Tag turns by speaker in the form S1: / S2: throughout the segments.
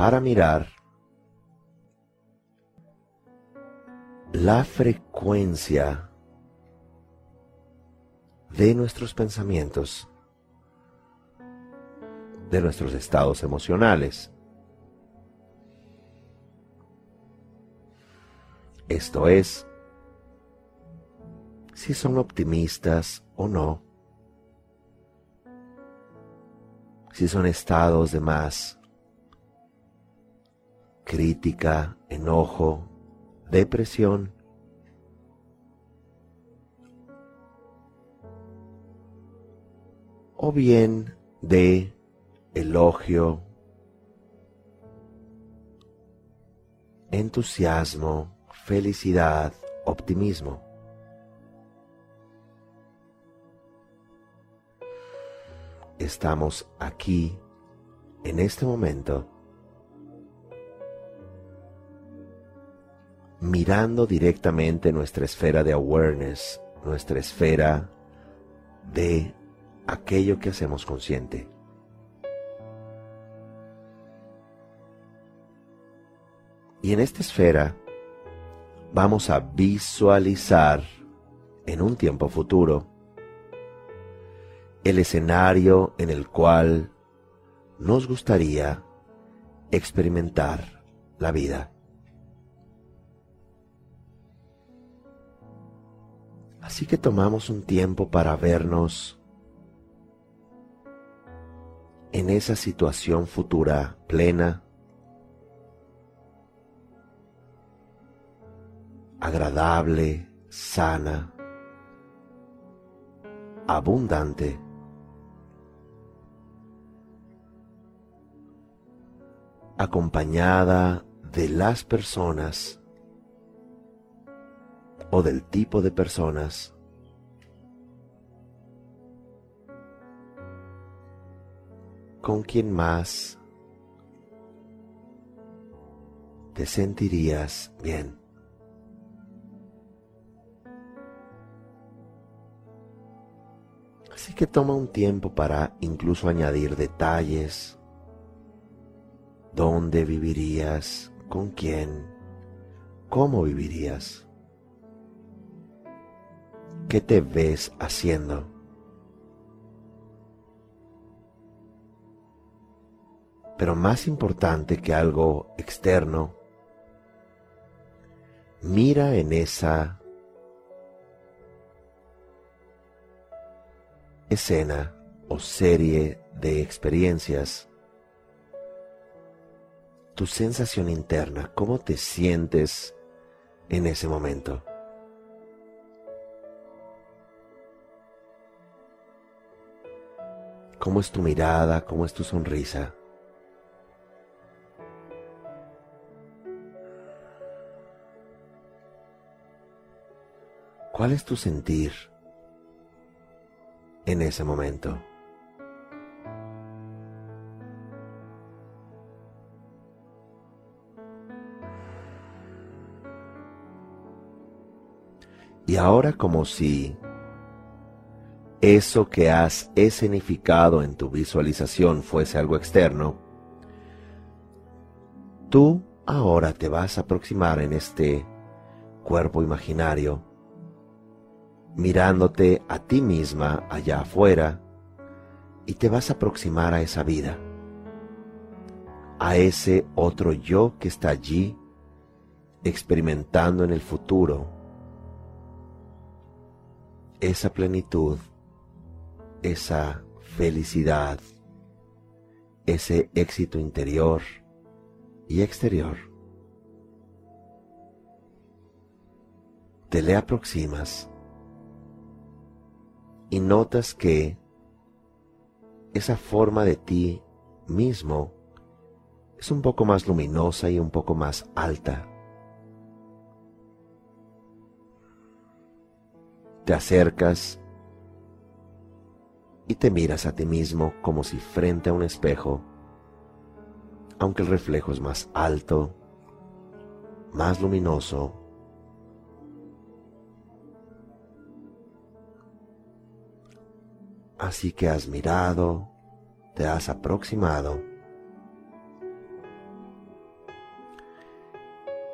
S1: para mirar la frecuencia de nuestros pensamientos, de nuestros estados emocionales. Esto es, si son optimistas o no, si son estados de más crítica, enojo, depresión, o bien de elogio, entusiasmo, felicidad, optimismo. Estamos aquí, en este momento, mirando directamente nuestra esfera de awareness, nuestra esfera de aquello que hacemos consciente. Y en esta esfera vamos a visualizar en un tiempo futuro el escenario en el cual nos gustaría experimentar la vida. Así que tomamos un tiempo para vernos en esa situación futura plena, agradable, sana, abundante, acompañada de las personas o del tipo de personas con quien más te sentirías bien. Así que toma un tiempo para incluso añadir detalles. ¿Dónde vivirías? ¿Con quién? ¿Cómo vivirías? ¿Qué te ves haciendo? Pero más importante que algo externo, mira en esa escena o serie de experiencias tu sensación interna, cómo te sientes en ese momento. ¿Cómo es tu mirada? ¿Cómo es tu sonrisa? ¿Cuál es tu sentir en ese momento? Y ahora como si eso que has escenificado en tu visualización fuese algo externo, tú ahora te vas a aproximar en este cuerpo imaginario mirándote a ti misma allá afuera y te vas a aproximar a esa vida, a ese otro yo que está allí experimentando en el futuro esa plenitud, esa felicidad, ese éxito interior y exterior. Te le aproximas y notas que esa forma de ti mismo es un poco más luminosa y un poco más alta. Te acercas y te miras a ti mismo como si frente a un espejo, aunque el reflejo es más alto, más luminoso. Así que has mirado, te has aproximado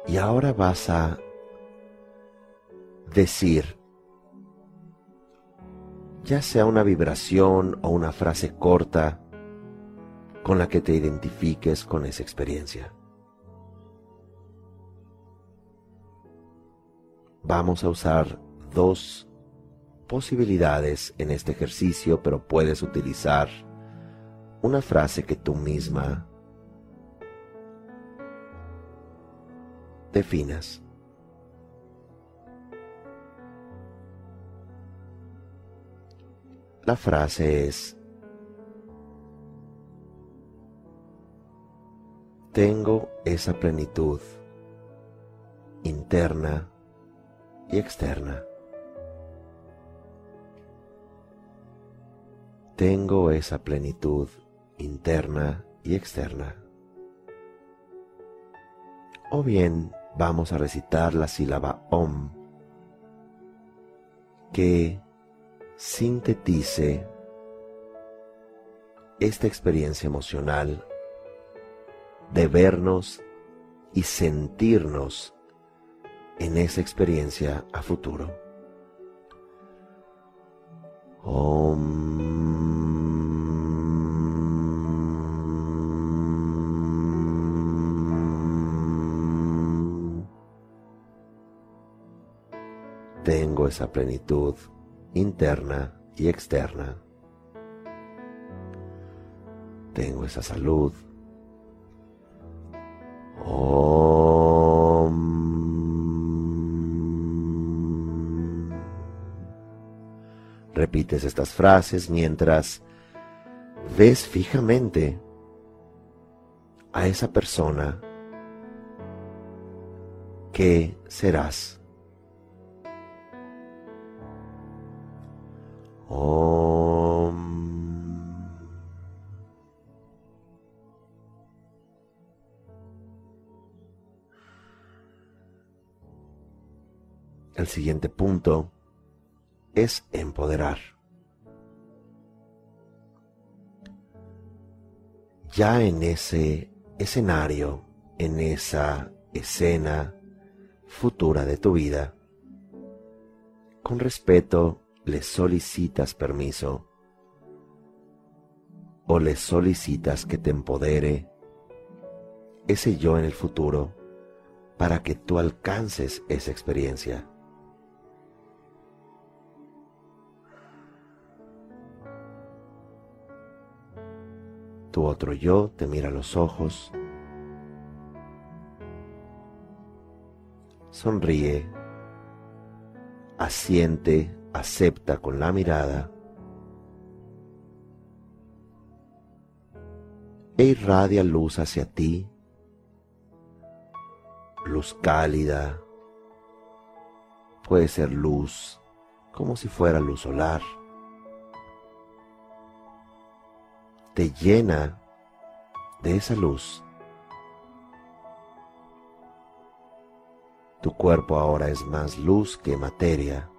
S1: Y ahora vas a decir, ya sea una vibración o una frase corta con la que te identifiques con esa experiencia. Vamos a usar dos posibilidades en este ejercicio, pero puedes utilizar una frase que tú misma definas. La frase es, tengo esa plenitud interna y externa. Tengo esa plenitud interna y externa. O bien vamos a recitar la sílaba OM que sintetice esta experiencia emocional de vernos y sentirnos en esa experiencia a futuro. tengo esa plenitud interna y externa. Tengo esa salud. Repites estas frases mientras ves fijamente a esa persona que serás. El siguiente punto es empoderar. Ya en ese escenario, en esa escena futura de tu vida, con respeto le solicitas permiso o le solicitas que te empodere ese yo en el futuro para que tú alcances esa experiencia. Tu otro yo te mira a los ojos, sonríe, asiente, acepta con la mirada e irradia luz hacia ti, luz cálida, puede ser luz como si fuera luz solar. te llena de esa luz. Tu cuerpo ahora es más luz que materia.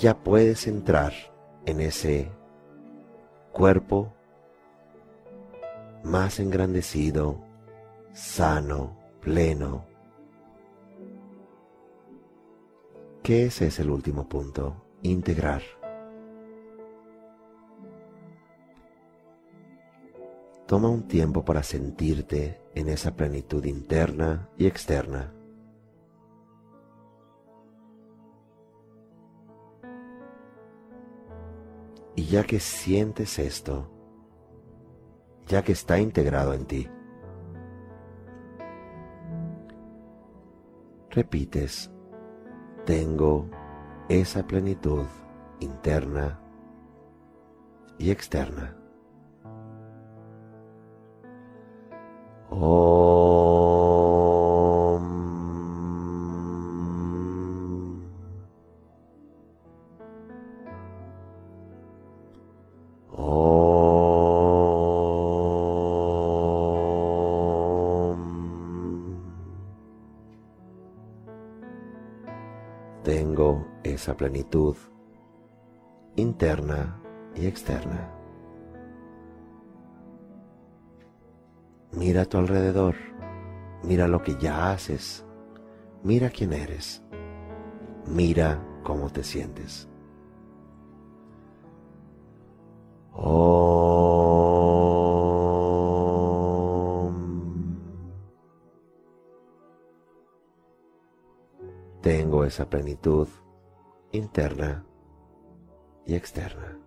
S1: Ya puedes entrar en ese cuerpo más engrandecido, sano, pleno. ¿Qué ese es el último punto? Integrar. Toma un tiempo para sentirte en esa plenitud interna y externa. Y ya que sientes esto, ya que está integrado en ti, repites, tengo esa plenitud interna y externa. Esa plenitud interna y externa. Mira a tu alrededor, mira lo que ya haces, mira quién eres, mira cómo te sientes. tengo esa plenitud interna y externa.